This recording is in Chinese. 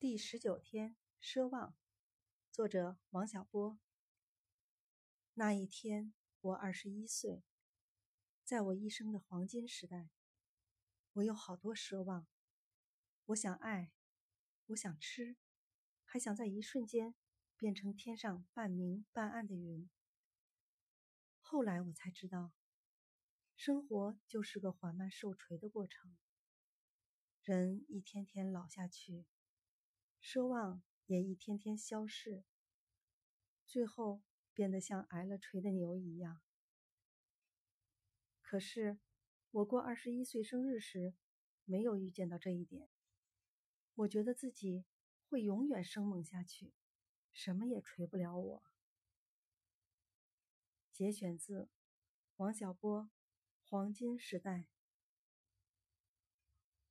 第十九天，奢望。作者王小波。那一天，我二十一岁，在我一生的黄金时代，我有好多奢望。我想爱，我想吃，还想在一瞬间变成天上半明半暗的云。后来我才知道，生活就是个缓慢受锤的过程，人一天天老下去。奢望也一天天消逝，最后变得像挨了锤的牛一样。可是，我过二十一岁生日时，没有预见到这一点。我觉得自己会永远生猛下去，什么也锤不了我。节选自王小波《黄金时代》。